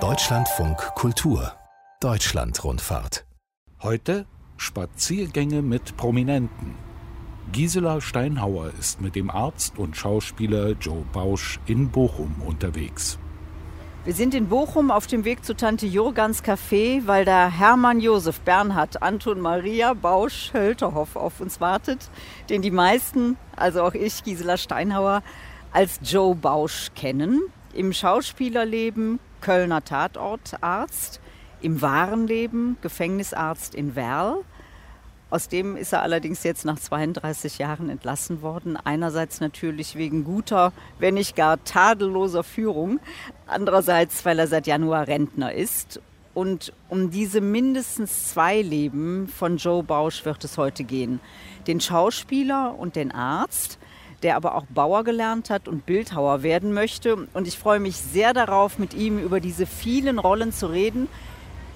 Deutschlandfunk Kultur Deutschlandrundfahrt Heute Spaziergänge mit Prominenten. Gisela Steinhauer ist mit dem Arzt und Schauspieler Joe Bausch in Bochum unterwegs. Wir sind in Bochum auf dem Weg zu Tante Jurgans Café, weil da Hermann Josef Bernhard Anton Maria Bausch Hölterhoff auf uns wartet, den die meisten, also auch ich, Gisela Steinhauer, als Joe Bausch kennen. Im Schauspielerleben Kölner Tatortarzt, im wahren Leben Gefängnisarzt in Werl aus dem ist er allerdings jetzt nach 32 Jahren entlassen worden. Einerseits natürlich wegen guter, wenn nicht gar tadelloser Führung. Andererseits, weil er seit Januar Rentner ist. Und um diese mindestens zwei Leben von Joe Bausch wird es heute gehen. Den Schauspieler und den Arzt, der aber auch Bauer gelernt hat und Bildhauer werden möchte. Und ich freue mich sehr darauf, mit ihm über diese vielen Rollen zu reden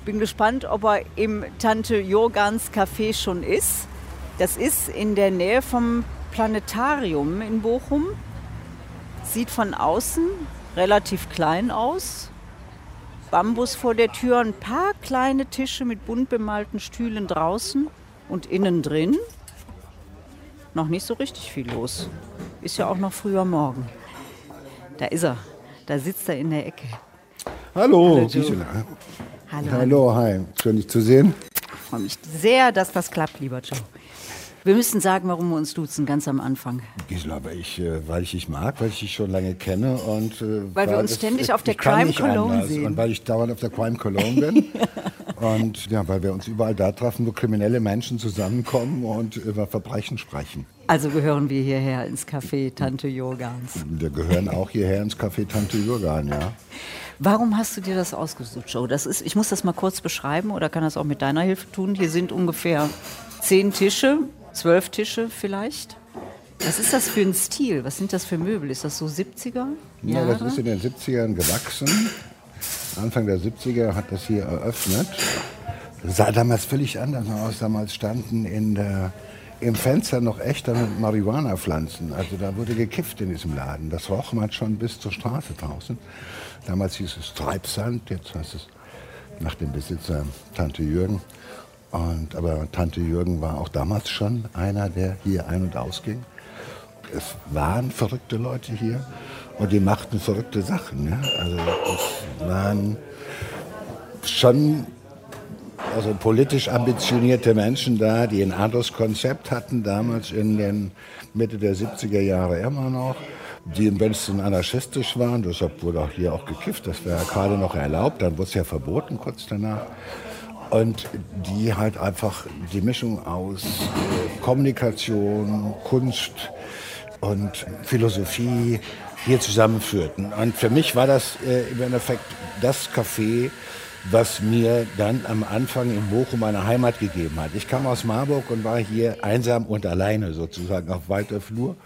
bin gespannt, ob er im Tante Jorgans Café schon ist. Das ist in der Nähe vom Planetarium in Bochum. Sieht von außen relativ klein aus. Bambus vor der Tür, ein paar kleine Tische mit bunt bemalten Stühlen draußen und innen drin noch nicht so richtig viel los. Ist ja auch noch früher Morgen. Da ist er. Da sitzt er in der Ecke. Hallo, Hallo, Gisela. Hallo. Hallo, hi. Schön, dich zu sehen. Ich freue mich sehr, dass das klappt, lieber Joe. Wir müssen sagen, warum wir uns duzen, ganz am Anfang. Gisela, weil ich, äh, weil ich dich mag, weil ich dich schon lange kenne und äh, Weil wir uns es- ständig auf der Crime Cologne anders. sehen. Und weil ich dauernd auf der Crime Cologne bin. und ja, weil wir uns überall da treffen, wo kriminelle Menschen zusammenkommen und über Verbrechen sprechen. Also gehören wir hierher ins Café Tante Jorgans. Wir gehören auch hierher ins Café Tante Jurgan, ja. Warum hast du dir das ausgesucht, Joe? Das ist, ich muss das mal kurz beschreiben oder kann das auch mit deiner Hilfe tun. Hier sind ungefähr zehn Tische, zwölf Tische vielleicht. Was ist das für ein Stil? Was sind das für Möbel? Ist das so 70er? Ja, das ist in den 70ern gewachsen. Anfang der 70er hat das hier eröffnet. Das sah damals völlig anders aus. Damals standen in der, im Fenster noch echte Marihuana-Pflanzen. Also da wurde gekifft in diesem Laden. Das roch man schon bis zur Straße draußen. Damals hieß es Treibsand, jetzt heißt es nach dem Besitzer Tante Jürgen. Und, aber Tante Jürgen war auch damals schon einer, der hier ein- und ausging es waren verrückte Leute hier und die machten verrückte Sachen. Ja? Also es waren schon also politisch ambitionierte Menschen da, die ein anderes Konzept hatten, damals in den Mitte der 70er Jahre immer noch, die im Westen anarchistisch waren, deshalb wurde auch hier auch gekifft, das wäre ja gerade noch erlaubt, dann wurde es ja verboten kurz danach. Und die halt einfach die Mischung aus äh, Kommunikation, Kunst und Philosophie hier zusammenführten. Und für mich war das äh, im Endeffekt das Café, was mir dann am Anfang in Bochum eine Heimat gegeben hat. Ich kam aus Marburg und war hier einsam und alleine sozusagen auf weiter Flur.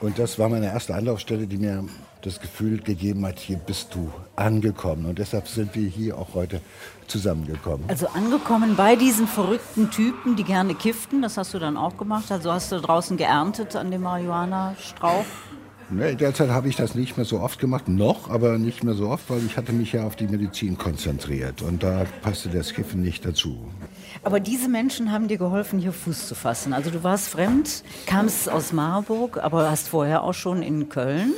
Und das war meine erste Anlaufstelle, die mir das Gefühl gegeben hat, hier bist du angekommen. Und deshalb sind wir hier auch heute zusammengekommen. Also angekommen bei diesen verrückten Typen, die gerne kifften. Das hast du dann auch gemacht. Also hast du draußen geerntet an dem Marihuana-Strauch. Ne, derzeit habe ich das nicht mehr so oft gemacht, noch, aber nicht mehr so oft, weil ich hatte mich ja auf die Medizin konzentriert und da passte das Kiffen nicht dazu. Aber diese Menschen haben dir geholfen, hier Fuß zu fassen. Also du warst fremd, kamst aus Marburg, aber hast vorher auch schon in Köln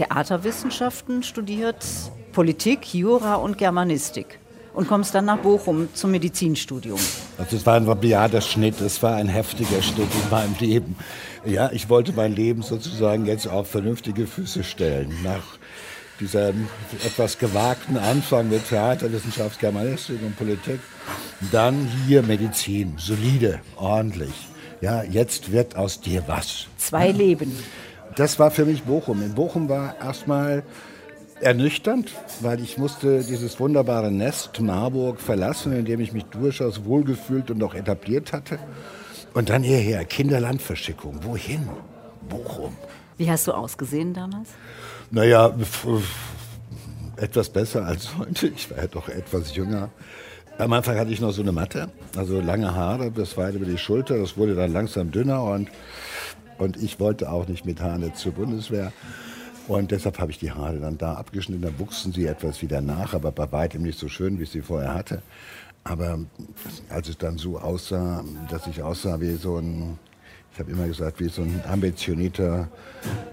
Theaterwissenschaften studiert, Politik, Jura und Germanistik. Und kommst dann nach Bochum zum Medizinstudium. Also es war ein rabiater Schnitt, es war ein heftiger Schnitt in meinem Leben. Ja, ich wollte mein Leben sozusagen jetzt auf vernünftige Füße stellen. Nach diesem etwas gewagten Anfang mit Theaterwissenschaft, Germanistik und Politik, dann hier Medizin, solide, ordentlich. Ja, jetzt wird aus dir was. Zwei Leben. Das war für mich Bochum. In Bochum war erstmal ernüchternd, weil ich musste dieses wunderbare Nest Marburg verlassen, in dem ich mich durchaus wohlgefühlt und auch etabliert hatte. Und dann hierher, Kinderlandverschickung. Wohin? Bochum. Wie hast du ausgesehen damals? Naja, etwas besser als heute. Ich war ja doch etwas jünger. Am Anfang hatte ich noch so eine Matte, also lange Haare bis weit über die Schulter. Das wurde dann langsam dünner und, und ich wollte auch nicht mit Haaren zur Bundeswehr. Und deshalb habe ich die Haare dann da abgeschnitten. Dann wuchsen sie etwas wieder nach, aber bei weitem nicht so schön, wie ich sie vorher hatte. Aber als es dann so aussah, dass ich aussah wie so ein, ich habe immer gesagt, wie so ein ambitionierter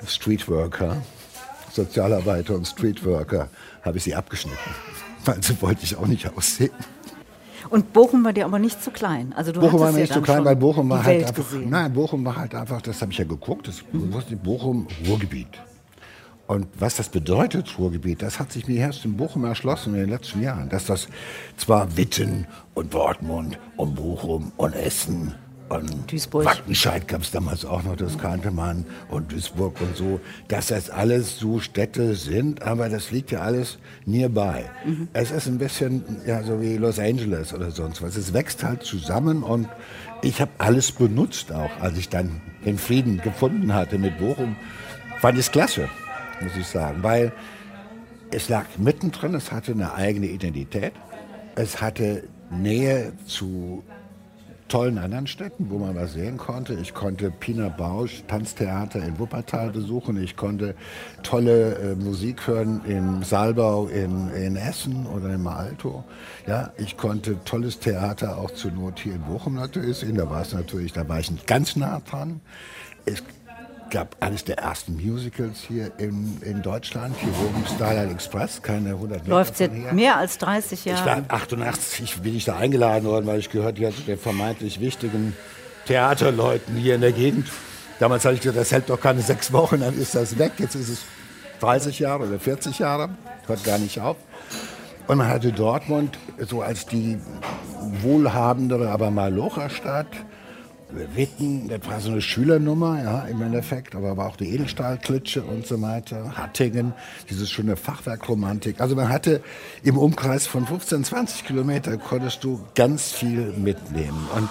Streetworker, Sozialarbeiter und Streetworker, habe ich sie abgeschnitten. Weil so wollte ich auch nicht aussehen. Und Bochum war dir aber nicht zu klein. Also du Bochum war mir nicht zu klein, weil Bochum war halt einfach. Gesehen. Nein, Bochum war halt einfach, das habe ich ja geguckt, das mhm. Bochum Ruhrgebiet. Und was das bedeutet, Ruhrgebiet, das hat sich mir erst in Bochum erschlossen in den letzten Jahren. Dass das zwar Witten und Dortmund und Bochum und Essen und Duisburg. Wattenscheid gab es damals auch noch, das kannte man, und Duisburg und so, dass das alles so Städte sind, aber das liegt ja alles nearby. Mhm. Es ist ein bisschen ja, so wie Los Angeles oder sonst was. Es wächst halt zusammen und ich habe alles benutzt auch, als ich dann den Frieden gefunden hatte mit Bochum. Fand ich klasse, muss ich sagen, weil es lag mittendrin, es hatte eine eigene Identität, es hatte Nähe zu tollen anderen Städten, wo man was sehen konnte. Ich konnte Pina Bausch Tanztheater in Wuppertal besuchen. Ich konnte tolle äh, Musik hören im Saalbau in, in Essen oder im Alto. Ja, ich konnte tolles Theater auch zur Not hier in Bochum natürlich sehen. Da war es natürlich, da war ich ganz nah dran. Es gab eines der ersten Musicals hier in, in Deutschland, hier oben Starlight Express, keine 100 Meter Läuft seit mehr als 30 Jahren. Ich war 88, bin ich da eingeladen worden, weil ich gehört hatte, der vermeintlich wichtigen Theaterleuten hier in der Gegend. Damals hatte ich gesagt, das hält doch keine sechs Wochen, dann ist das weg. Jetzt ist es 30 Jahre oder 40 Jahre, hört gar nicht auf. Und man hatte Dortmund so als die wohlhabendere, aber Malocher-Stadt Witten, das war so eine Schülernummer, ja, im Endeffekt, aber war auch die Edelstahlklitsche und so weiter. Hattingen, dieses schöne Fachwerkromantik. Also man hatte im Umkreis von 15, 20 Kilometer konntest du ganz viel mitnehmen. Und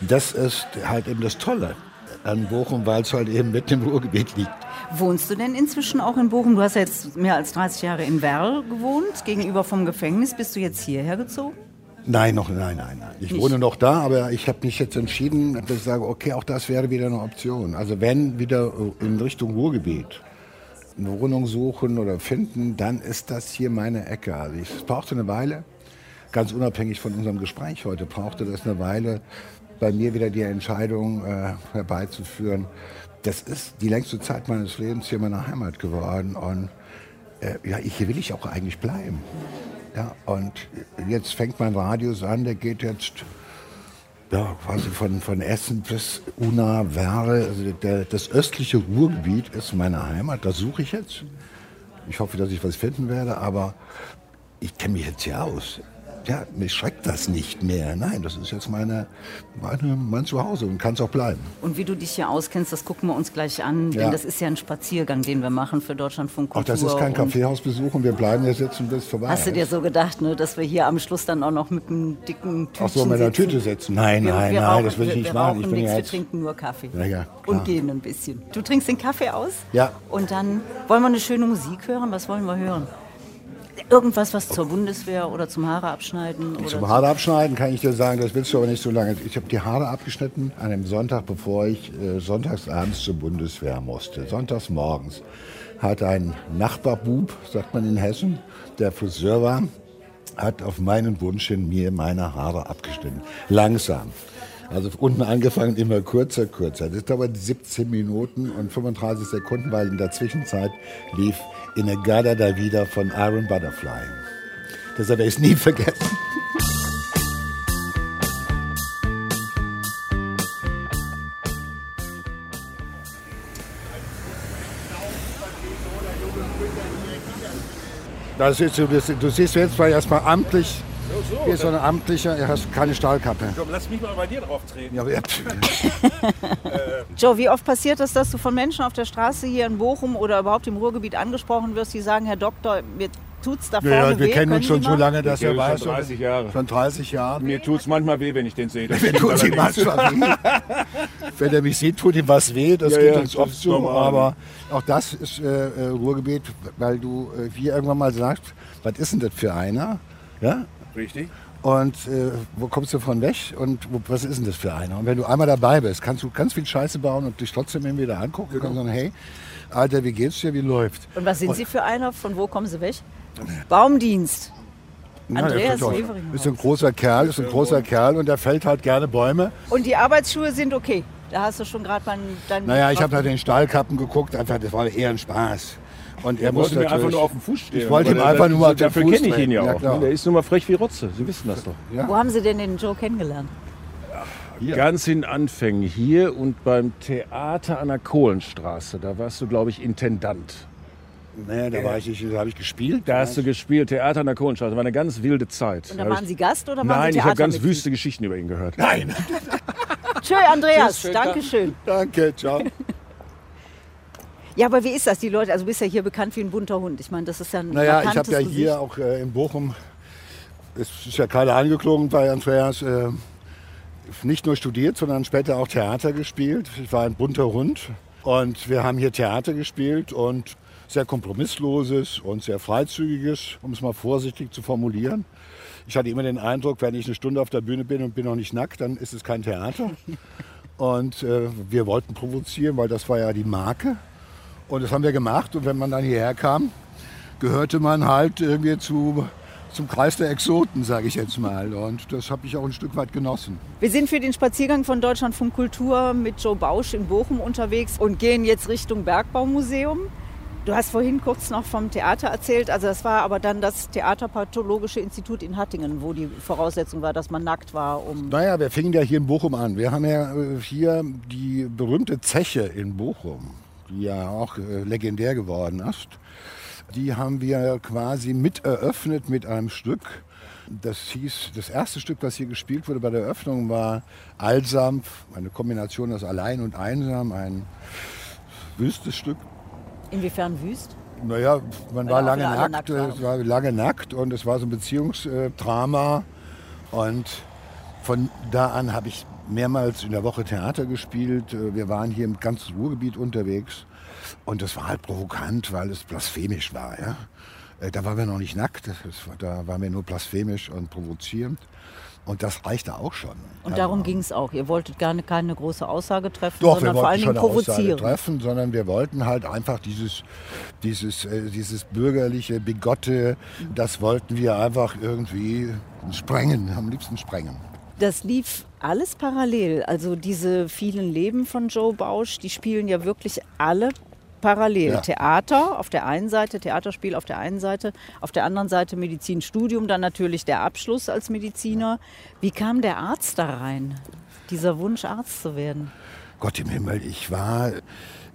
das ist halt eben das Tolle an Bochum, weil es halt eben mit dem Ruhrgebiet liegt. Wohnst du denn inzwischen auch in Bochum? Du hast ja jetzt mehr als 30 Jahre in Werl gewohnt, gegenüber vom Gefängnis. Bist du jetzt hierher gezogen? Nein, noch, nein, nein, nein. Ich Nicht. wohne noch da, aber ich habe mich jetzt entschieden, dass ich sage, okay, auch das wäre wieder eine Option. Also wenn wieder in Richtung Ruhrgebiet eine Wohnung suchen oder finden, dann ist das hier meine Ecke. Also es brauchte eine Weile, ganz unabhängig von unserem Gespräch heute, brauchte das eine Weile, bei mir wieder die Entscheidung äh, herbeizuführen. Das ist die längste Zeit meines Lebens hier meine Heimat geworden und äh, ja, hier will ich auch eigentlich bleiben. Ja, und jetzt fängt mein Radius an, der geht jetzt ja, quasi von, von Essen bis Una, Werre. Also der, das östliche Ruhrgebiet ist meine Heimat, das suche ich jetzt. Ich hoffe, dass ich was finden werde, aber ich kenne mich jetzt hier aus ja, mich schreckt das nicht mehr. Nein, das ist jetzt meine, meine, mein Zuhause und kann es auch bleiben. Und wie du dich hier auskennst, das gucken wir uns gleich an, ja. denn das ist ja ein Spaziergang, den wir machen für Deutschlandfunk Kultur. Ach, das ist kein Kaffeehausbesuch und wir bleiben jetzt sitzen bis vorbei. Hast du dir so gedacht, ne, dass wir hier am Schluss dann auch noch mit einem dicken Tütchen Ach so, mit einer Tüte sitzen? Nein, wir, nein, wir nein, rauchen, das will ich nicht wir machen. Ich bin nichts, wir trinken nur Kaffee. Ja, ja, und gehen ein bisschen. Du trinkst den Kaffee aus? Ja. Und dann wollen wir eine schöne Musik hören? Was wollen wir hören? Irgendwas, was zur Bundeswehr oder zum Haare abschneiden? Oder zum Haare abschneiden kann ich dir sagen, das willst du aber nicht so lange. Ich habe die Haare abgeschnitten an einem Sonntag, bevor ich äh, sonntagsabends zur Bundeswehr musste. Sonntags morgens hat ein Nachbarbub, sagt man in Hessen, der Friseur war, hat auf meinen Wunsch hin mir meine Haare abgeschnitten. Langsam. Also unten angefangen immer kürzer, kürzer. Das dauert 17 Minuten und 35 Sekunden, weil in der Zwischenzeit lief In a Gada da wieder von Iron Butterfly. Das werde ich nie vergessen. Das ist, du, du siehst jetzt mal erstmal amtlich so, Hier ist so eine amtliche, er hat keine Stahlkappe. Komm, lass mich mal bei dir drauf treten. Ja, ja. Joe, wie oft passiert es, dass du von Menschen auf der Straße hier in Bochum oder überhaupt im Ruhrgebiet angesprochen wirst, die sagen, Herr Doktor, mir tut's da vorne ja, wir weh. kennen uns schon so lange, dass er weiß. Schon 30 Jahre. Schon 30 Jahre. Mir tut's manchmal weh, wenn ich den sehe. Mir tut's ihm manchmal weh. wenn er mich sieht, tut ihm was weh. Das ja, geht ja, uns oft so. Normal. Aber auch das ist äh, äh, Ruhrgebiet, weil du äh, wie irgendwann mal sagst, was ist denn das für einer? Ja? Richtig. Und äh, wo kommst du von weg und wo, was ist denn das für einer? Und wenn du einmal dabei bist, kannst du ganz viel Scheiße bauen und dich trotzdem immer wieder angucken und sagen, hey, Alter, wie geht's dir, wie läuft? Und was sind Sie für einer? Von wo kommen Sie weg? Baumdienst. Andreas ja, Severing. ist ein großer Kerl, ist ein großer Kerl und der fällt halt gerne Bäume. Und die Arbeitsschuhe sind okay. Da hast du schon gerade mal deinen. Naja, ich habe nach den Stahlkappen geguckt, einfach, das war eher ein Spaß. Und er Er musste mir einfach nur auf den Fuß stehen. Ich wollte ihm einfach nur mal auf den Dafür Fuß kenne ich ihn ja Ja, auch. klar. Der ist nun mal frech wie Rotze. Sie wissen das doch. Wo haben Sie denn den Joe kennengelernt? Ganz in Anfängen hier und beim Theater an der Kohlenstraße. Da warst du, glaube ich, Intendant. Nee, da war ich nicht, da habe ich gespielt. Da hast du gespielt, Theater an der Kohlenstraße. War eine ganz wilde Zeit. Und Da waren Sie Gast oder waren Nein, Sie ich habe ganz wüste Geschichten über ihn gehört. Nein. Tschö, Andreas, danke schön. Danke, ciao. Ja, aber wie ist das, die Leute? Also du bist ja hier bekannt wie ein bunter Hund. Ich meine, das ist ja ein Naja, ich habe ja Gesicht. hier auch äh, in Bochum, es ist ja gerade angeklungen bei Andreas, äh, nicht nur studiert, sondern später auch Theater gespielt. Ich war ein bunter Hund und wir haben hier Theater gespielt und sehr kompromissloses und sehr freizügiges, um es mal vorsichtig zu formulieren. Ich hatte immer den Eindruck, wenn ich eine Stunde auf der Bühne bin und bin noch nicht nackt, dann ist es kein Theater. Und äh, wir wollten provozieren, weil das war ja die Marke. Und das haben wir gemacht. Und wenn man dann hierher kam, gehörte man halt irgendwie zu, zum Kreis der Exoten, sage ich jetzt mal. Und das habe ich auch ein Stück weit genossen. Wir sind für den Spaziergang von Deutschlandfunk Kultur mit Joe Bausch in Bochum unterwegs und gehen jetzt Richtung Bergbaumuseum. Du hast vorhin kurz noch vom Theater erzählt. Also das war aber dann das Theaterpathologische Institut in Hattingen, wo die Voraussetzung war, dass man nackt war, um Naja, wir fingen ja hier in Bochum an. Wir haben ja äh, hier die berühmte Zeche in Bochum, die ja auch äh, legendär geworden ist. Die haben wir quasi mit eröffnet mit einem Stück. Das hieß, das erste Stück, was hier gespielt wurde bei der Eröffnung, war Allsampf, eine Kombination aus Allein und Einsam, ein wüstes Stück. inwiefern wüst. Naja, man Weil war lange nackt, nackt es war lange nackt und es war so ein Beziehungsdrama. Und von da an habe ich mehrmals in der Woche Theater gespielt. Äh, Wir waren hier im ganzen Ruhrgebiet unterwegs. Und das war halt provokant, weil es blasphemisch war. Ja? Äh, Da waren wir noch nicht nackt, da waren wir nur blasphemisch und provozierend. Und das reichte auch schon. Und darum ging es auch. Ihr wolltet gerne keine große Aussage treffen, Doch, sondern vor Aussage provozieren. treffen, sondern wir wollten halt einfach dieses, dieses, äh, dieses bürgerliche, bigotte, das wollten wir einfach irgendwie sprengen, am liebsten sprengen. Das lief alles parallel. Also diese vielen Leben von Joe Bausch, die spielen ja wirklich alle parallel. Ja. Theater auf der einen Seite, Theaterspiel auf der einen Seite, auf der anderen Seite Medizinstudium, dann natürlich der Abschluss als Mediziner. Wie kam der Arzt da rein? Dieser Wunsch, Arzt zu werden? Gott im Himmel, ich war,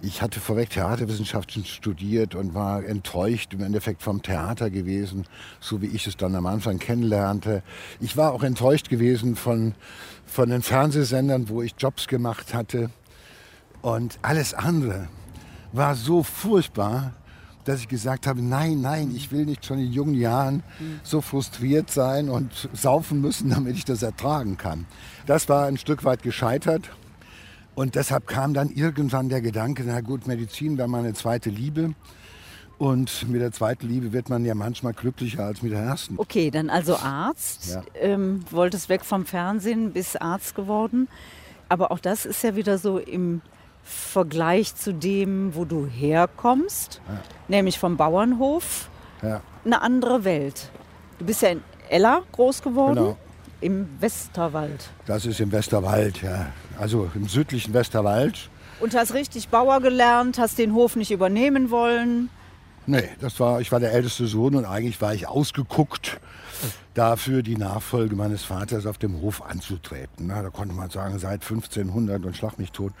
ich hatte vorweg Theaterwissenschaften studiert und war enttäuscht im Endeffekt vom Theater gewesen, so wie ich es dann am Anfang kennenlernte. Ich war auch enttäuscht gewesen von, von den Fernsehsendern, wo ich Jobs gemacht hatte. Und alles andere war so furchtbar, dass ich gesagt habe, nein, nein, ich will nicht schon in jungen Jahren so frustriert sein und saufen müssen, damit ich das ertragen kann. Das war ein Stück weit gescheitert. Und deshalb kam dann irgendwann der Gedanke, na gut, Medizin wäre meine zweite Liebe. Und mit der zweiten Liebe wird man ja manchmal glücklicher als mit der ersten. Okay, dann also Arzt. Ja. Ähm, wolltest weg vom Fernsehen, bis Arzt geworden. Aber auch das ist ja wieder so im Vergleich zu dem, wo du herkommst, nämlich vom Bauernhof, Ja, eine andere Welt. Du bist ja in Ella groß geworden, Genau. im Westerwald. das ist im Westerwald, ja. Also im südlichen Westerwald. Und hast richtig Bauer gelernt, hast den Hof nicht übernehmen wollen. Nee, das war, ich war der älteste Sohn und eigentlich war ich ausgeguckt dafür, die Nachfolge meines Vaters auf dem Hof anzutreten. Na, da konnte man sagen, seit 1500 und schlag mich tot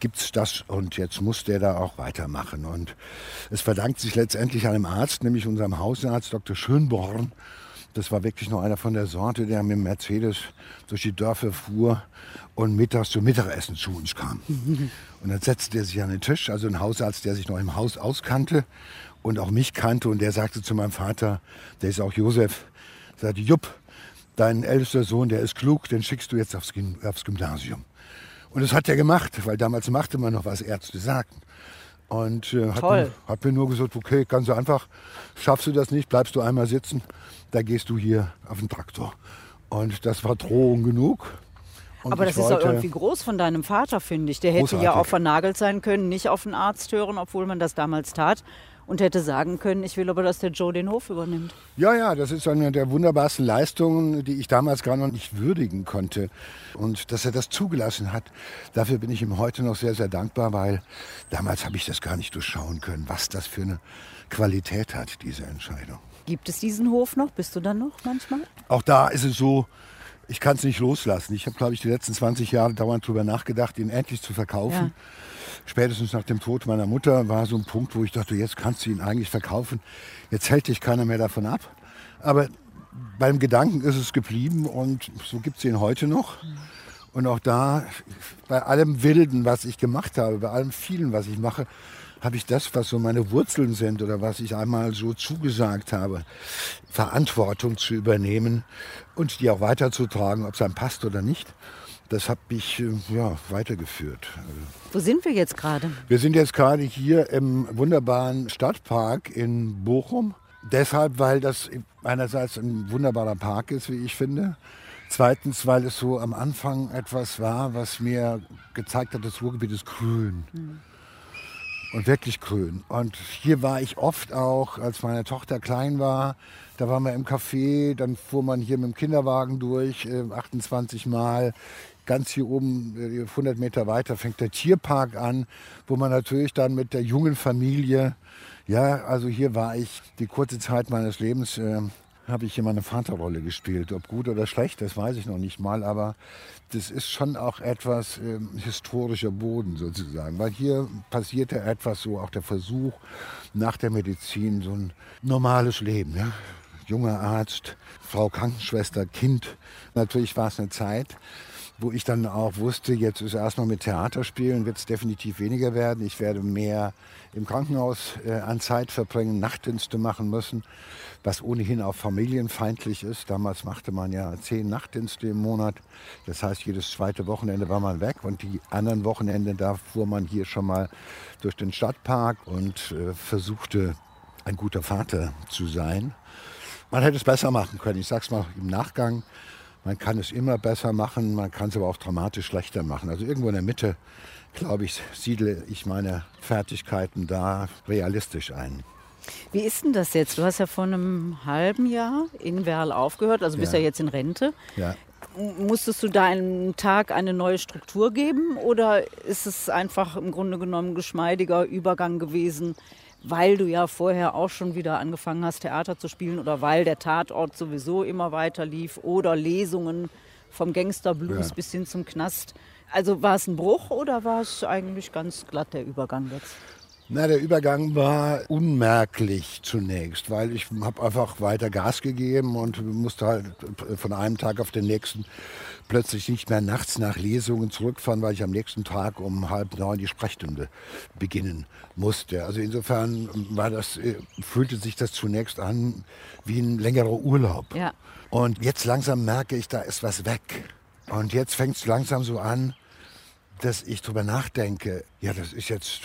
gibt's das und jetzt muss der da auch weitermachen. Und es verdankt sich letztendlich einem Arzt, nämlich unserem Hausarzt Dr. Schönborn. Das war wirklich noch einer von der Sorte, der mit dem Mercedes durch die Dörfer fuhr und mittags zum Mittagessen zu uns kam. Und dann setzte er sich an den Tisch, also ein Hausarzt, der sich noch im Haus auskannte und auch mich kannte. Und der sagte zu meinem Vater, der ist auch Josef, sagte, Jupp, dein ältester Sohn, der ist klug, den schickst du jetzt aufs, Gym- aufs Gymnasium. Und das hat er gemacht, weil damals machte man noch, was Ärzte sagten. Und äh, hat, mir, hat mir nur gesagt, okay, ganz so einfach, schaffst du das nicht, bleibst du einmal sitzen, da gehst du hier auf den Traktor. Und das war Drohung genug. Und Aber das ist auch irgendwie groß von deinem Vater, finde ich. Der hätte großartig. ja auch vernagelt sein können, nicht auf den Arzt hören, obwohl man das damals tat und hätte sagen können, ich will aber, dass der Joe den Hof übernimmt. Ja, ja, das ist eine der wunderbarsten Leistungen, die ich damals gar noch nicht würdigen konnte. Und dass er das zugelassen hat, dafür bin ich ihm heute noch sehr, sehr dankbar, weil damals habe ich das gar nicht durchschauen können, was das für eine Qualität hat, diese Entscheidung. Gibt es diesen Hof noch? Bist du dann noch manchmal? Auch da ist es so, ich kann es nicht loslassen. Ich habe, glaube ich, die letzten 20 Jahre dauernd darüber nachgedacht, ihn endlich zu verkaufen. Ja spätestens nach dem Tod meiner Mutter war so ein Punkt, wo ich dachte, jetzt kannst du ihn eigentlich verkaufen. Jetzt hält dich keiner mehr davon ab. Aber beim Gedanken ist es geblieben und so gibt es ihn heute noch. Und auch da, bei allem Wilden, was ich gemacht habe, bei allem vielen, was ich mache, habe ich das, was so meine Wurzeln sind oder was ich einmal so zugesagt habe, Verantwortung zu übernehmen und die auch weiterzutragen, ob es einem passt oder nicht das habe ich äh, ja, weitergeführt. Wo sind wir jetzt gerade? Wir sind jetzt gerade hier im wunderbaren Stadtpark in Bochum. Deshalb, weil das einerseits ein wunderbarer Park ist, wie ich finde. Zweitens, weil es so am Anfang etwas war, was mir gezeigt hat, das Ruhrgebiet ist grün. Mhm. Und wirklich grün. Und hier war ich oft auch, als meine Tochter klein war. Da waren wir im Café, dann fuhr man hier mit dem Kinderwagen durch, 28 äh, Mal ganz hier oben, 100 äh, Meter weiter, fängt der Tierpark an, wo man natürlich dann mit der jungen Familie, ja, also hier war ich die kurze Zeit meines Lebens, äh, habe ich hier meine Vaterrolle gespielt. Ob gut oder schlecht, das weiß ich noch nicht mal, aber das ist schon auch etwas äh, historischer Boden sozusagen, weil hier passierte etwas so, auch der Versuch nach der Medizin, so ein normales Leben. Ja? Junger Arzt, Frau Krankenschwester, Kind. Natürlich war es eine Zeit, wo ich dann auch wusste, jetzt ist erstmal mit Theaterspielen, wird es definitiv weniger werden. Ich werde mehr im Krankenhaus äh, an Zeit verbringen, Nachtdienste machen müssen, was ohnehin auch familienfeindlich ist. Damals machte man ja zehn Nachtdienste im Monat. Das heißt, jedes zweite Wochenende war man weg und die anderen Wochenende, da fuhr man hier schon mal durch den Stadtpark und äh, versuchte, ein guter Vater zu sein. Man hätte es besser machen können. Ich sag's mal im Nachgang. Man kann es immer besser machen, man kann es aber auch dramatisch schlechter machen. Also irgendwo in der Mitte, glaube ich, siedle ich meine Fertigkeiten da realistisch ein. Wie ist denn das jetzt? Du hast ja vor einem halben Jahr in Werl aufgehört, also bist ja, ja jetzt in Rente. Ja. Musstest du da einen Tag eine neue Struktur geben oder ist es einfach im Grunde genommen geschmeidiger Übergang gewesen weil du ja vorher auch schon wieder angefangen hast, Theater zu spielen oder weil der Tatort sowieso immer weiter lief oder Lesungen vom Gangsterblues ja. bis hin zum Knast. Also war es ein Bruch oder war es eigentlich ganz glatt der Übergang jetzt? Na, der Übergang war unmerklich zunächst, weil ich habe einfach weiter Gas gegeben und musste halt von einem Tag auf den nächsten plötzlich nicht mehr nachts nach Lesungen zurückfahren, weil ich am nächsten Tag um halb neun die Sprechstunde beginnen musste. Also insofern war das, äh, fühlte sich das zunächst an wie ein längerer Urlaub. Ja. Und jetzt langsam merke ich, da ist was weg. Und jetzt fängt es langsam so an, dass ich darüber nachdenke, ja, das ist jetzt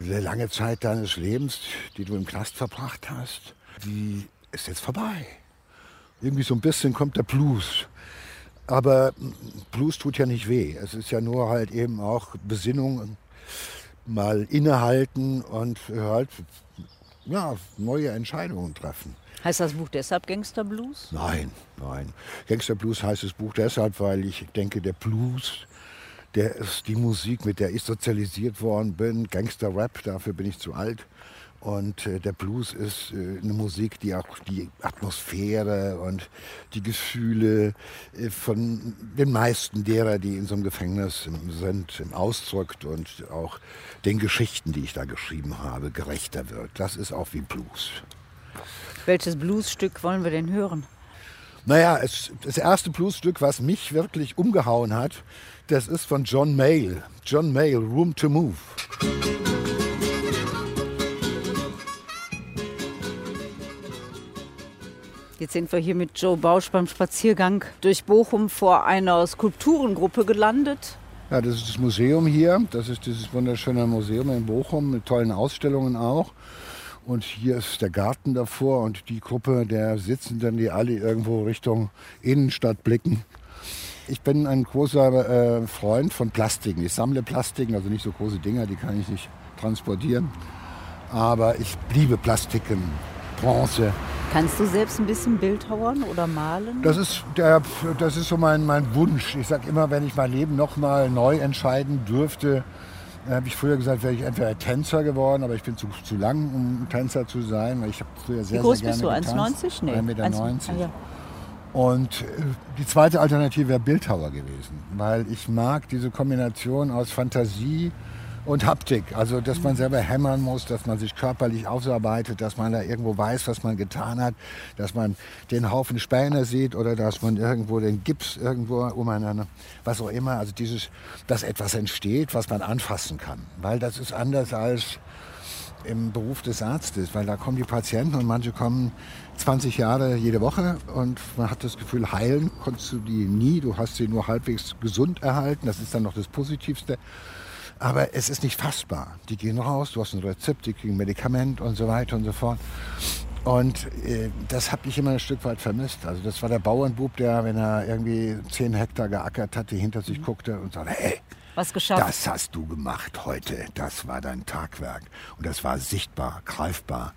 eine lange Zeit deines Lebens, die du im Knast verbracht hast, die ist jetzt vorbei. Irgendwie so ein bisschen kommt der Blues. Aber Blues tut ja nicht weh. Es ist ja nur halt eben auch Besinnung, mal innehalten und halt ja, neue Entscheidungen treffen. Heißt das Buch deshalb Gangster Blues? Nein, nein. Gangster Blues heißt das Buch deshalb, weil ich denke, der Blues der ist die Musik, mit der ich sozialisiert worden bin. Gangster-Rap, dafür bin ich zu alt. Und äh, der Blues ist äh, eine Musik, die auch die Atmosphäre und die Gefühle äh, von den meisten derer, die in so einem Gefängnis sind, ausdrückt und auch den Geschichten, die ich da geschrieben habe, gerechter wird. Das ist auch wie Blues. Welches Bluesstück wollen wir denn hören? Naja, es, das erste Bluesstück, was mich wirklich umgehauen hat, das ist von John Mayall. John Mayall, Room to Move. Jetzt sind wir hier mit Joe Bausch beim Spaziergang durch Bochum vor einer Skulpturengruppe gelandet. Ja, das ist das Museum hier. Das ist dieses wunderschöne Museum in Bochum mit tollen Ausstellungen auch. Und hier ist der Garten davor und die Gruppe der Sitzenden, die alle irgendwo Richtung Innenstadt blicken. Ich bin ein großer äh, Freund von Plastiken. Ich sammle Plastiken, also nicht so große Dinger, die kann ich nicht transportieren. Aber ich liebe Plastiken, Bronze. Kannst du selbst ein bisschen bildhauern oder malen? Das ist, der, das ist so mein, mein Wunsch. Ich sage immer, wenn ich mein Leben nochmal neu entscheiden dürfte, habe ich früher gesagt, wäre ich entweder Tänzer geworden, aber ich bin zu, zu lang, um Tänzer zu sein. Weil ich habe früher sehr, Wie groß sehr gerne bist du? 1,90? Nee. 1,90 Meter. 1, 90. ah, ja. Und äh, die zweite Alternative wäre Bildhauer gewesen, weil ich mag diese Kombination aus Fantasie und Haptik. Also, dass man selber hämmern muss, dass man sich körperlich ausarbeitet, dass man da irgendwo weiß, was man getan hat, dass man den Haufen Späne sieht oder dass man irgendwo den Gips irgendwo umeinander, was auch immer. Also dieses, dass etwas entsteht, was man anfassen kann. Weil das ist anders als im Beruf des Arztes, weil da kommen die Patienten und manche kommen 20 Jahre jede Woche und man hat das Gefühl, heilen konntest du die nie, du hast sie nur halbwegs gesund erhalten, das ist dann noch das Positivste. Aber es ist nicht fassbar. Die gehen raus, du hast ein Rezept, die kriegen Medikament und so weiter und so fort. Und äh, das habe ich immer ein Stück weit vermisst. Also das war der Bauernbub, der, wenn er irgendwie 10 Hektar geackert hatte, hinter sich guckte und sagte, hey, Was geschafft? das hast du gemacht heute. Das war dein Tagwerk. Und das war sichtbar, greifbar,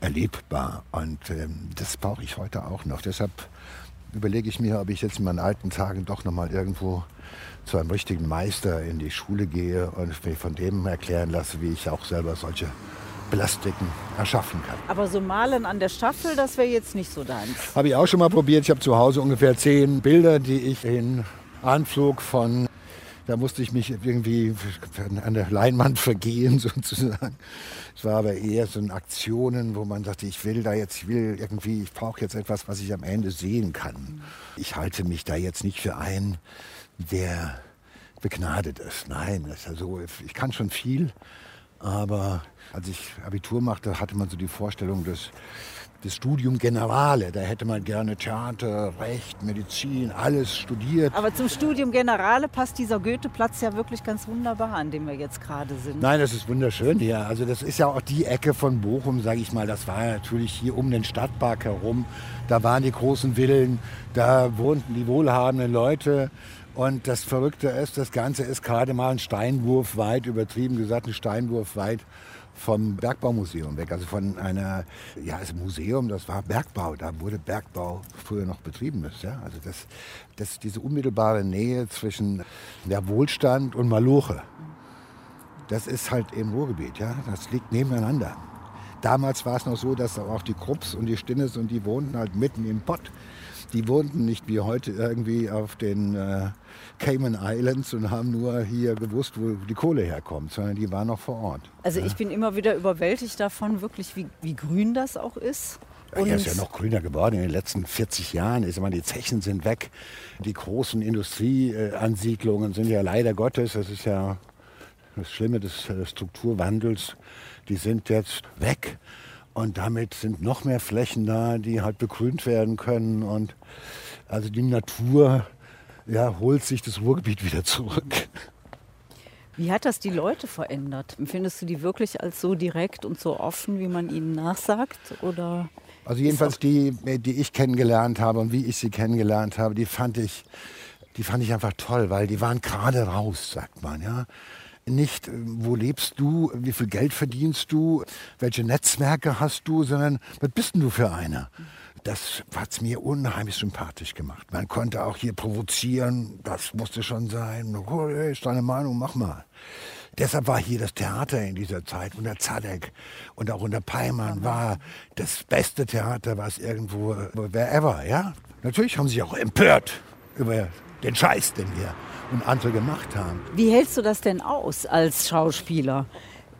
erlebbar. Und ähm, das brauche ich heute auch noch. Deshalb überlege ich mir, ob ich jetzt in meinen alten Tagen doch noch mal irgendwo zu einem richtigen Meister in die Schule gehe und mir von dem erklären lasse, wie ich auch selber solche Plastiken erschaffen kann. Aber so malen an der Staffel, das wäre jetzt nicht so deins. Habe ich auch schon mal probiert. Ich habe zu Hause ungefähr zehn Bilder, die ich in Anflug von, da musste ich mich irgendwie an der Leinwand vergehen sozusagen. Es war aber eher so Aktionen, wo man sagte, ich will da jetzt, ich will irgendwie, ich brauche jetzt etwas, was ich am Ende sehen kann. Ich halte mich da jetzt nicht für einen, der begnadet ist. Nein, das ist ja so, ich kann schon viel, aber als ich Abitur machte, hatte man so die Vorstellung des, des Studium Generale. Da hätte man gerne Theater, Recht, Medizin, alles studiert. Aber zum Studium Generale passt dieser Goetheplatz ja wirklich ganz wunderbar, an dem wir jetzt gerade sind. Nein, das ist wunderschön hier. Also das ist ja auch die Ecke von Bochum, sage ich mal. Das war natürlich hier um den Stadtpark herum. Da waren die großen Villen, da wohnten die wohlhabenden Leute. Und das Verrückte ist, das Ganze ist gerade mal ein Steinwurf weit, übertrieben gesagt, ein Steinwurf weit vom Bergbaumuseum weg. Also von einer, ja, ein Museum, das war Bergbau. Da wurde Bergbau früher noch betrieben. Ist, ja? Also das, das, diese unmittelbare Nähe zwischen der Wohlstand und Maloche, das ist halt im Ruhrgebiet. Ja? Das liegt nebeneinander. Damals war es noch so, dass auch die Krupps und die Stinnes und die wohnten halt mitten im Pott. Die wohnten nicht wie heute irgendwie auf den äh, Cayman Islands und haben nur hier gewusst, wo die Kohle herkommt, sondern die waren noch vor Ort. Also ich bin immer wieder überwältigt davon, wirklich, wie, wie grün das auch ist. Ja, hier ist ja noch grüner geworden in den letzten 40 Jahren. Ich mal, die Zechen sind weg. Die großen Industrieansiedlungen sind ja leider Gottes, das ist ja das Schlimme des äh, Strukturwandels, die sind jetzt weg. Und damit sind noch mehr Flächen da, die halt begrünt werden können. Und also die Natur ja, holt sich das Ruhrgebiet wieder zurück. Wie hat das die Leute verändert? Empfindest du die wirklich als so direkt und so offen, wie man ihnen nachsagt? Oder Also jedenfalls die, die ich kennengelernt habe und wie ich sie kennengelernt habe, die fand ich, die fand ich einfach toll, weil die waren gerade raus, sagt man, ja. Nicht, äh, wo lebst du, wie viel Geld verdienst du, welche Netzwerke hast du, sondern was bist denn du für einer? Das hat's mir unheimlich sympathisch gemacht. Man konnte auch hier provozieren, das musste schon sein. Oh, hey, ist deine Meinung, mach mal. Deshalb war hier das Theater in dieser Zeit unter Zadek und auch unter Peimann war das beste Theater, was irgendwo, wherever, ja. Natürlich haben sie auch empört über den Scheiß, den wir und andere gemacht haben. wie hältst du das denn aus als Schauspieler,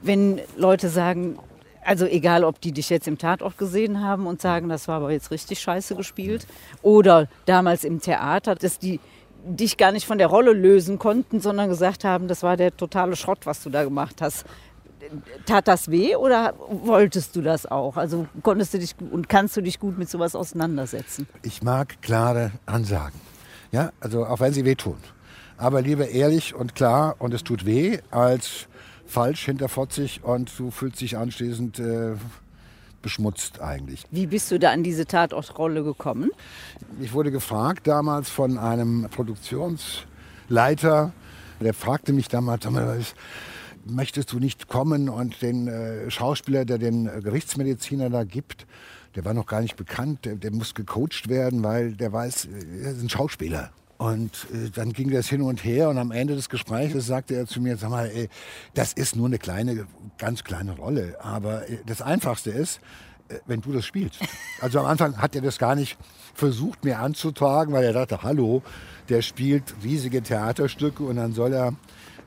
wenn Leute sagen, also egal, ob die dich jetzt im Tatort gesehen haben und sagen, das war aber jetzt richtig scheiße gespielt, oder damals im Theater, dass die dich gar nicht von der Rolle lösen konnten, sondern gesagt haben, das war der totale Schrott, was du da gemacht hast. Tat das weh oder wolltest du das auch? Also konntest du dich und kannst du dich gut mit sowas auseinandersetzen? Ich mag klare Ansagen. Ja, also auch wenn sie wehtun. Aber lieber ehrlich und klar und es tut weh, als falsch, hinterfotzig und du fühlst dich anschließend äh, beschmutzt eigentlich. Wie bist du da an diese Tatortrolle gekommen? Ich wurde gefragt damals von einem Produktionsleiter, der fragte mich damals, möchtest du nicht kommen und den äh, Schauspieler, der den Gerichtsmediziner da gibt, der war noch gar nicht bekannt, der, der muss gecoacht werden, weil der weiß, er ist ein Schauspieler. Und äh, dann ging das hin und her und am Ende des Gesprächs sagte er zu mir, sag mal, ey, das ist nur eine kleine, ganz kleine Rolle, aber äh, das Einfachste ist, äh, wenn du das spielst. Also am Anfang hat er das gar nicht versucht mir anzutragen, weil er dachte, hallo, der spielt riesige Theaterstücke und dann soll er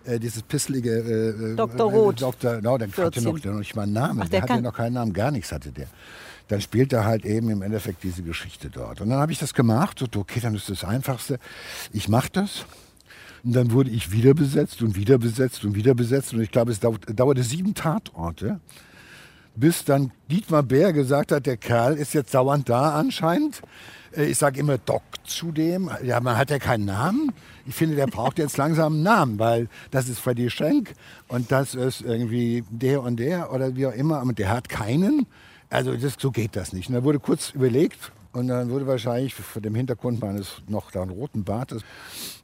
äh, dieses pisselige äh, Dr. Roth. Dr. No, dann hatte noch, noch nicht mal einen Namen. Ach, der, der hatte noch keinen Namen, gar nichts hatte der dann spielt er halt eben im Endeffekt diese Geschichte dort. Und dann habe ich das gemacht und okay, dann ist das Einfachste. Ich mache das. Und dann wurde ich wieder besetzt und wieder besetzt und wieder besetzt. Und ich glaube, es dauerte sieben Tatorte, bis dann Dietmar Bär gesagt hat, der Kerl ist jetzt dauernd da anscheinend. Äh, ich sage immer Doc zu dem. Ja, man hat ja keinen Namen. Ich finde, der braucht jetzt langsam einen Namen, weil das ist Freddy Schenk und das ist irgendwie der und der oder wie auch immer. Und der hat keinen. Also das, so geht das nicht. Und da wurde kurz überlegt und dann wurde wahrscheinlich vor dem Hintergrund meines noch da roten Bartes,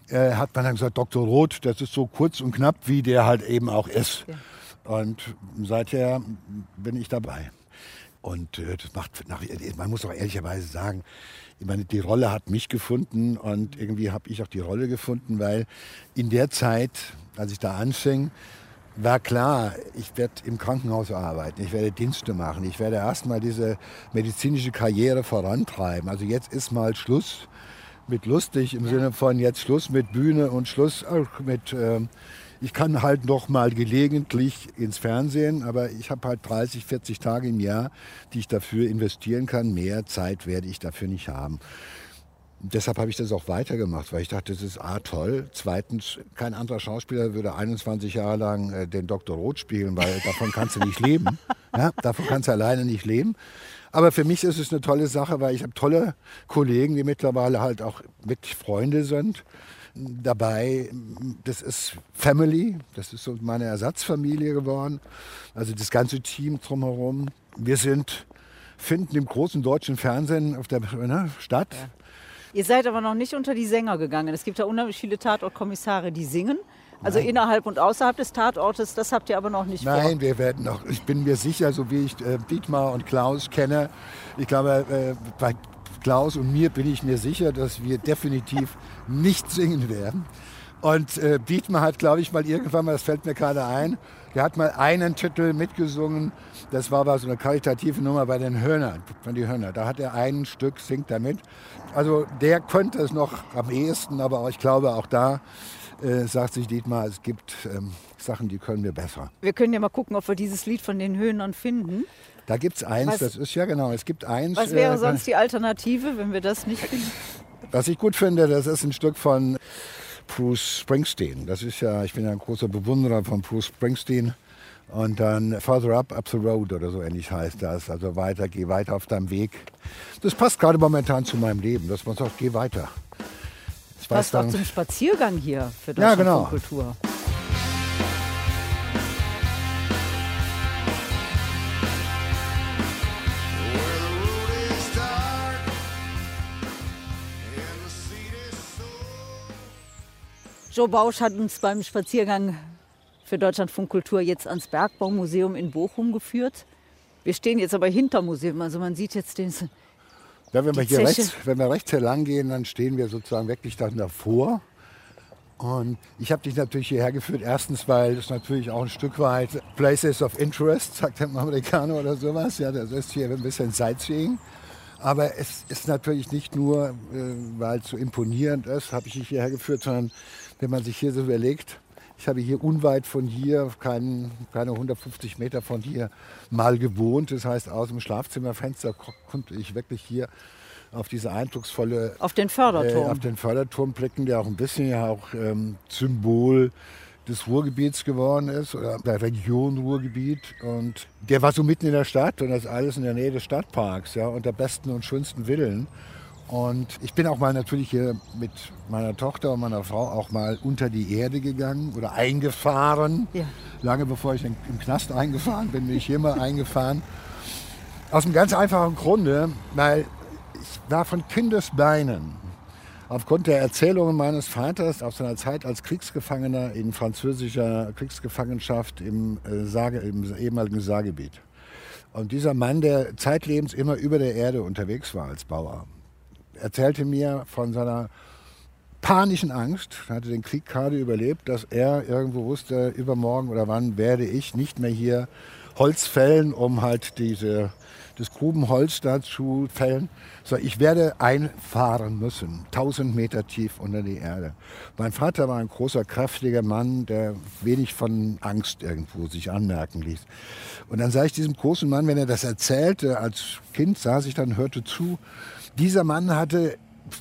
äh, hat man dann gesagt, Dr. Roth, das ist so kurz und knapp, wie der halt eben auch ist. Ja. Und seither bin ich dabei. Und äh, das macht, nach, man muss auch ehrlicherweise sagen, ich meine, die Rolle hat mich gefunden und irgendwie habe ich auch die Rolle gefunden, weil in der Zeit, als ich da anfing, war klar, ich werde im Krankenhaus arbeiten, ich werde Dienste machen, ich werde erstmal diese medizinische Karriere vorantreiben. Also jetzt ist mal Schluss mit lustig im ja. Sinne von jetzt Schluss mit Bühne und Schluss mit, äh, ich kann halt noch mal gelegentlich ins Fernsehen, aber ich habe halt 30, 40 Tage im Jahr, die ich dafür investieren kann. Mehr Zeit werde ich dafür nicht haben deshalb habe ich das auch weitergemacht, weil ich dachte, das ist A toll. Zweitens, kein anderer Schauspieler würde 21 Jahre lang äh, den Dr. Roth spielen, weil davon kannst du nicht leben. Ja, davon kannst du alleine nicht leben. Aber für mich ist es eine tolle Sache, weil ich habe tolle Kollegen, die mittlerweile halt auch wirklich Freunde sind dabei. Das ist Family, das ist so meine Ersatzfamilie geworden. Also das ganze Team drumherum. Wir sind, finden im großen deutschen Fernsehen auf der ne, Stadt. Ja Ihr seid aber noch nicht unter die Sänger gegangen. Es gibt ja unheimlich viele Tatortkommissare, die singen. Also Nein. innerhalb und außerhalb des Tatortes, das habt ihr aber noch nicht Nein, vor. wir werden noch, ich bin mir sicher, so wie ich äh, Dietmar und Klaus kenne, ich glaube, äh, bei Klaus und mir bin ich mir sicher, dass wir definitiv nicht singen werden. Und äh, Dietmar hat, glaube ich, mal irgendwann mal, das fällt mir gerade ein, der hat mal einen Titel mitgesungen, das war aber so eine karitative Nummer bei den Hörnern, von die Hörner. Da hat er ein Stück, singt damit. Also der könnte es noch am ehesten, aber ich glaube auch da äh, sagt sich Dietmar, es gibt ähm, Sachen, die können wir besser. Wir können ja mal gucken, ob wir dieses Lied von den Höhnern finden. Da gibt es eins, was, das ist ja genau, es gibt eins. Was wäre äh, sonst die Alternative, wenn wir das nicht finden? Was ich gut finde, das ist ein Stück von Bruce Springsteen. Das ist ja, ich bin ja ein großer Bewunderer von Bruce Springsteen. Und dann Further Up, Up the Road oder so ähnlich heißt das. Also weiter, geh weiter auf deinem Weg. Das passt gerade momentan zu meinem Leben, dass man sagt, geh weiter. Das passt auch zum Spaziergang hier für Deutschland ja, genau. Kultur. Joe Bausch hat uns beim Spaziergang für Deutschlandfunk Kultur jetzt ans Bergbaumuseum in Bochum geführt. Wir stehen jetzt aber hinter Museum, also man sieht jetzt den. Ja, wenn, wir hier rechts, wenn wir rechts heran gehen, dann stehen wir sozusagen wirklich dann davor. Und ich habe dich natürlich hierher geführt. Erstens, weil es natürlich auch ein Stück weit Places of Interest, sagt der Amerikaner oder sowas. Ja, das ist hier ein bisschen Sightseeing. Aber es ist natürlich nicht nur, äh, weil es so imponierend ist, habe ich dich hierher geführt, sondern wenn man sich hier so überlegt, ich habe hier unweit von hier, kein, keine 150 Meter von hier, mal gewohnt. Das heißt, aus dem Schlafzimmerfenster konnte ich wirklich hier auf diese eindrucksvolle... Auf den Förderturm. Äh, auf den Förderturm blicken, der auch ein bisschen ja auch ähm, Symbol des Ruhrgebiets geworden ist oder der Region Ruhrgebiet und der war so mitten in der Stadt und das alles in der Nähe des Stadtparks ja unter besten und schönsten Villen und ich bin auch mal natürlich hier mit meiner Tochter und meiner Frau auch mal unter die Erde gegangen oder eingefahren. Ja. Lange bevor ich im Knast eingefahren bin, bin ich hier mal eingefahren. Aus einem ganz einfachen Grunde, weil ich war von Kindesbeinen aufgrund der Erzählungen meines Vaters aus seiner Zeit als Kriegsgefangener in französischer Kriegsgefangenschaft im, äh, Sage, im ehemaligen Saargebiet. Und dieser Mann, der zeitlebens immer über der Erde unterwegs war als Bauer, erzählte mir von seiner panischen Angst, hatte den Krieg gerade überlebt, dass er irgendwo wusste, übermorgen oder wann werde ich nicht mehr hier Holz fällen, um halt diese, das Grubenholz da zu fällen. So, ich werde einfahren müssen, 1000 Meter tief unter die Erde. Mein Vater war ein großer, kräftiger Mann, der wenig von Angst irgendwo sich anmerken ließ. Und dann sah ich diesem großen Mann, wenn er das erzählte, als Kind saß ich dann, hörte zu. Dieser Mann hatte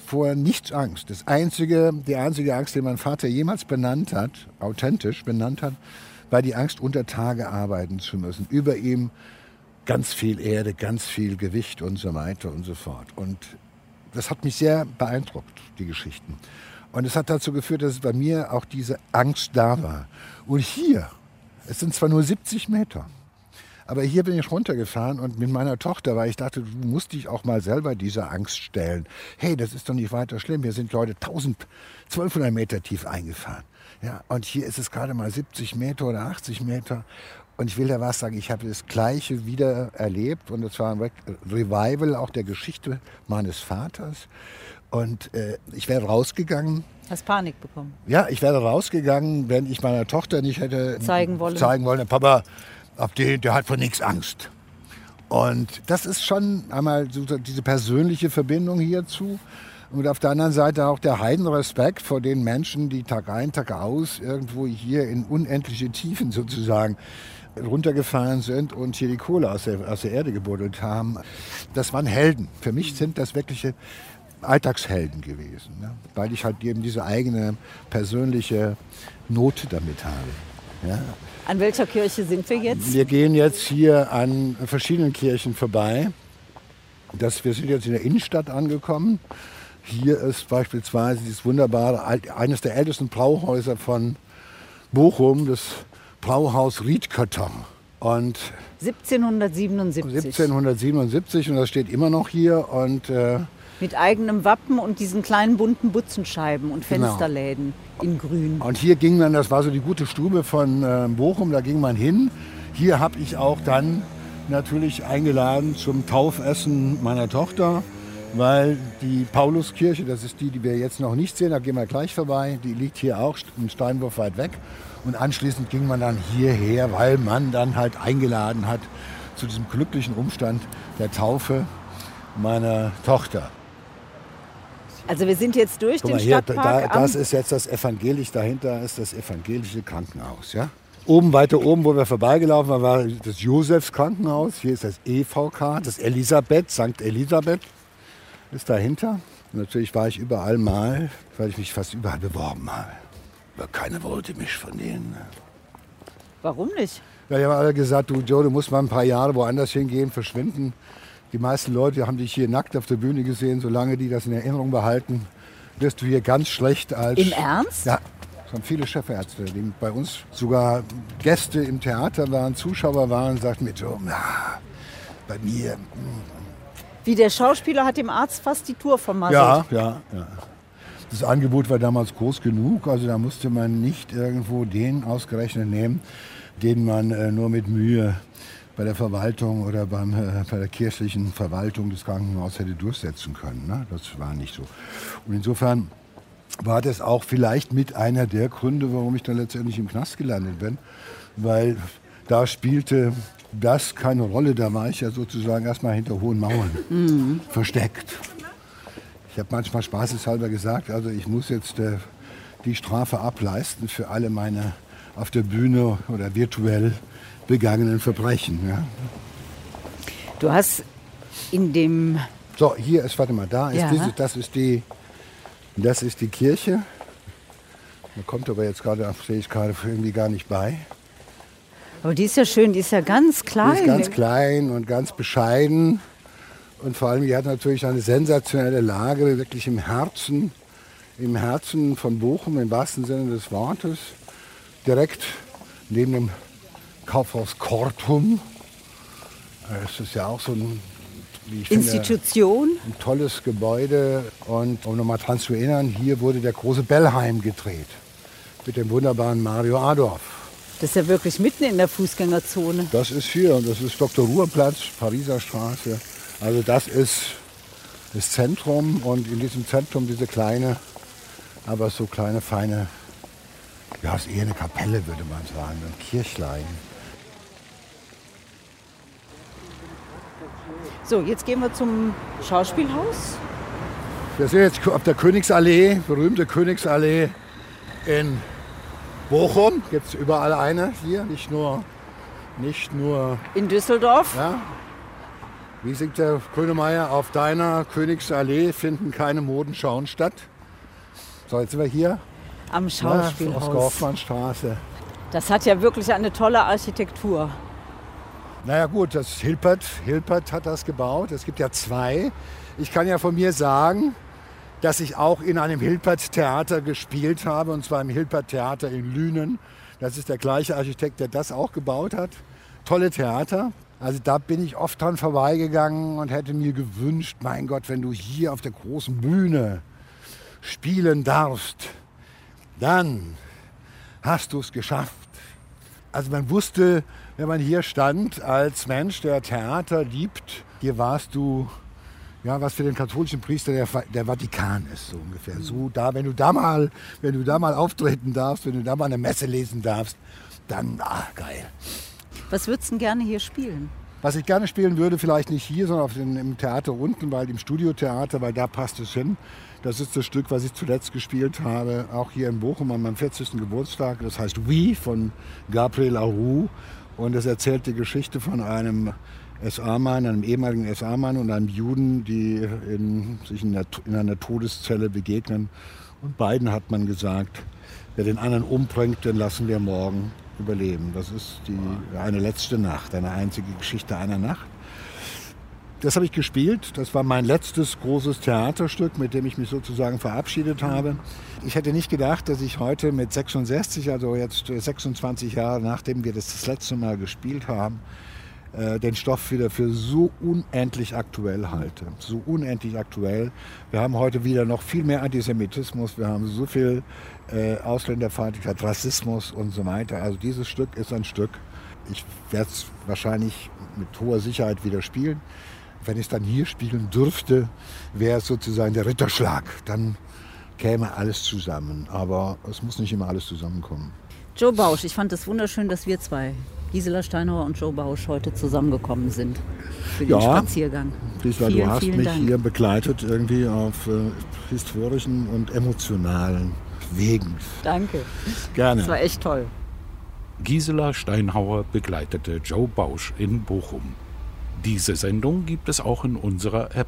vor nichts Angst. Das einzige, die einzige Angst, die mein Vater jemals benannt hat, authentisch benannt hat, war die Angst, unter Tage arbeiten zu müssen. Über ihm ganz viel Erde, ganz viel Gewicht und so weiter und so fort. Und das hat mich sehr beeindruckt, die Geschichten. Und es hat dazu geführt, dass bei mir auch diese Angst da war. Und hier, es sind zwar nur 70 Meter, aber hier bin ich runtergefahren und mit meiner Tochter, weil ich dachte, du musst dich auch mal selber dieser Angst stellen. Hey, das ist doch nicht weiter schlimm. Hier sind Leute 1200 Meter tief eingefahren. Ja, und hier ist es gerade mal 70 Meter oder 80 Meter. Und ich will da was sagen, ich habe das Gleiche wieder erlebt und es war ein Revival auch der Geschichte meines Vaters. Und äh, ich wäre rausgegangen. Hast Panik bekommen? Ja, ich wäre rausgegangen, wenn ich meiner Tochter nicht hätte zeigen wollen. Zeigen wollen. Papa, auf den, der hat vor nichts Angst. Und das ist schon einmal so diese persönliche Verbindung hierzu. Und auf der anderen Seite auch der Heidenrespekt vor den Menschen, die Tag ein, Tag aus irgendwo hier in unendliche Tiefen sozusagen runtergefahren sind und hier die Kohle aus der, aus der Erde gebuddelt haben. Das waren Helden. Für mich sind das wirkliche Alltagshelden gewesen, ne? weil ich halt eben diese eigene persönliche Not damit habe. Ja? An welcher Kirche sind wir jetzt? Wir gehen jetzt hier an verschiedenen Kirchen vorbei. Das, wir sind jetzt in der Innenstadt angekommen. Hier ist beispielsweise dieses wunderbare, eines der ältesten Brauhäuser von Bochum, das Brauhaus Riedkötter. Und 1777. 1777 und das steht immer noch hier und äh, mit eigenem Wappen und diesen kleinen bunten Butzenscheiben und genau. Fensterläden genau. in Grün. Und hier ging man, das war so die gute Stube von äh, Bochum, da ging man hin. Hier habe ich auch dann natürlich eingeladen zum Taufessen meiner Tochter weil die Pauluskirche, das ist die, die wir jetzt noch nicht sehen, da gehen wir gleich vorbei, die liegt hier auch einen Steinwurf weit weg. Und anschließend ging man dann hierher, weil man dann halt eingeladen hat zu diesem glücklichen Umstand der Taufe meiner Tochter. Also wir sind jetzt durch Guck den hier, Stadtpark. Da, das ist jetzt das evangelische, dahinter ist das evangelische Krankenhaus. Ja? Oben, weiter oben, wo wir vorbeigelaufen waren, war das Josefs Krankenhaus. Hier ist das EVK, das Elisabeth, St. Elisabeth ist dahinter. Und natürlich war ich überall mal, weil ich mich fast überall beworben habe. Aber keiner wollte mich von denen. Warum nicht? Ja, die haben alle gesagt, du Joe, du musst mal ein paar Jahre woanders hingehen, verschwinden. Die meisten Leute haben dich hier nackt auf der Bühne gesehen. Solange die das in Erinnerung behalten, wirst du hier ganz schlecht als... Im Ernst? Ja, es haben viele Chefärzte, die bei uns sogar Gäste im Theater waren, Zuschauer waren, sagten mir, Joe, na, bei mir, hm, wie der Schauspieler hat dem Arzt fast die Tour vermasselt. Ja, ja, ja. Das Angebot war damals groß genug, also da musste man nicht irgendwo den ausgerechnet nehmen, den man äh, nur mit Mühe bei der Verwaltung oder beim, äh, bei der kirchlichen Verwaltung des Krankenhauses hätte durchsetzen können. Ne? Das war nicht so. Und insofern war das auch vielleicht mit einer der Gründe, warum ich dann letztendlich im Knast gelandet bin, weil da spielte das keine Rolle. Da war ich ja sozusagen erstmal hinter hohen Mauern mhm. versteckt. Ich habe manchmal spaßeshalber gesagt, also ich muss jetzt äh, die Strafe ableisten für alle meine auf der Bühne oder virtuell begangenen Verbrechen. Ja. Du hast in dem... So, hier ist, warte mal, da ist ja. diese, das ist die, das ist die Kirche. Da kommt aber jetzt gerade, sehe ich gerade irgendwie gar nicht bei. Aber die ist ja schön, die ist ja ganz klein. Die ist ganz klein und ganz bescheiden. Und vor allem, die hat natürlich eine sensationelle Lage, wirklich im Herzen, im Herzen von Bochum, im wahrsten Sinne des Wortes. Direkt neben dem Kaufhaus Kortum. Das ist ja auch so ein Institution. Finde, ein tolles Gebäude. Und um nochmal dran zu erinnern, hier wurde der große Bellheim gedreht. Mit dem wunderbaren Mario Adorf. Das ist ja wirklich mitten in der Fußgängerzone. Das ist hier, das ist Dr. Ruhrplatz, Pariser Straße. Also das ist das Zentrum und in diesem Zentrum diese kleine, aber so kleine, feine, ja, ist eher eine Kapelle, würde man sagen, ein Kirchlein. So, jetzt gehen wir zum Schauspielhaus. Wir sind jetzt auf der Königsallee, berühmte Königsallee in Bochum. Gibt es überall eine hier, nicht nur, nicht nur. In Düsseldorf. Ja. Wie singt der Grönemeyer? Auf deiner Königsallee finden keine Modenschauen statt. So, jetzt sind wir hier. Am Schauspielhaus. Ja, Kaufmannstraße. Das hat ja wirklich eine tolle Architektur. Naja gut, das Hilpert, Hilpert hat das gebaut. Es gibt ja zwei. Ich kann ja von mir sagen, dass ich auch in einem Hilpert-Theater gespielt habe, und zwar im Hilpert-Theater in Lünen. Das ist der gleiche Architekt, der das auch gebaut hat. Tolle Theater. Also da bin ich oft dran vorbeigegangen und hätte mir gewünscht, mein Gott, wenn du hier auf der großen Bühne spielen darfst, dann hast du es geschafft. Also man wusste, wenn man hier stand als Mensch, der Theater liebt, hier warst du, ja, was für den katholischen Priester der, der Vatikan ist, so ungefähr. So da, wenn du da mal, wenn du da mal auftreten darfst, wenn du da mal eine Messe lesen darfst, dann, ah, geil. Was würdest du gerne hier spielen? Was ich gerne spielen würde, vielleicht nicht hier, sondern auf den, im Theater unten, weil im Studiotheater, weil da passt es hin. Das ist das Stück, was ich zuletzt gespielt habe, auch hier in Bochum an meinem 40. Geburtstag. Das heißt We von Gabriel Aru. Und es erzählt die Geschichte von einem SA-Mann, einem ehemaligen SA-Mann und einem Juden, die in, sich in, der, in einer Todeszelle begegnen. Und beiden hat man gesagt, wer den anderen umbringt, den lassen wir morgen überleben. Das ist die, eine letzte Nacht, eine einzige Geschichte einer Nacht. Das habe ich gespielt. Das war mein letztes großes Theaterstück, mit dem ich mich sozusagen verabschiedet habe. Ich hätte nicht gedacht, dass ich heute mit 66, also jetzt 26 Jahre nachdem wir das das letzte Mal gespielt haben, äh, den Stoff wieder für so unendlich aktuell halte. So unendlich aktuell. Wir haben heute wieder noch viel mehr Antisemitismus, wir haben so viel äh, Ausländerfeindlichkeit, Rassismus und so weiter. Also dieses Stück ist ein Stück, ich werde es wahrscheinlich mit hoher Sicherheit wieder spielen wenn ich es dann hier spielen dürfte, wäre es sozusagen der Ritterschlag. Dann käme alles zusammen. Aber es muss nicht immer alles zusammenkommen. Joe Bausch, ich fand es wunderschön, dass wir zwei, Gisela Steinhauer und Joe Bausch, heute zusammengekommen sind für den ja, Spaziergang. Gisela, vielen, du hast mich Dank. hier begleitet irgendwie auf äh, historischen und emotionalen Wegen. Danke. Gerne. Das war echt toll. Gisela Steinhauer begleitete Joe Bausch in Bochum. Diese Sendung gibt es auch in unserer App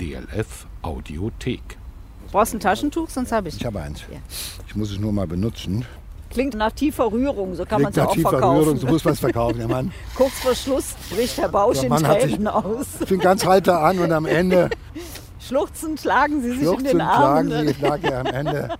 DLF Audiothek. Brauchst du ein Taschentuch, sonst habe ich. Ich habe eins. Ja. Ich muss es nur mal benutzen. Klingt nach tiefer Rührung, so kann man es ja auch tiefer verkaufen. Rührung, so muss man es verkaufen, ja Mann. Kurz vor Schluss bricht der Bausch in Tränen aus. Fing ganz heiter an und am Ende... Schluchzend schlagen sie sich in den. Schluchzend schlagen sie, ich lag ja am Ende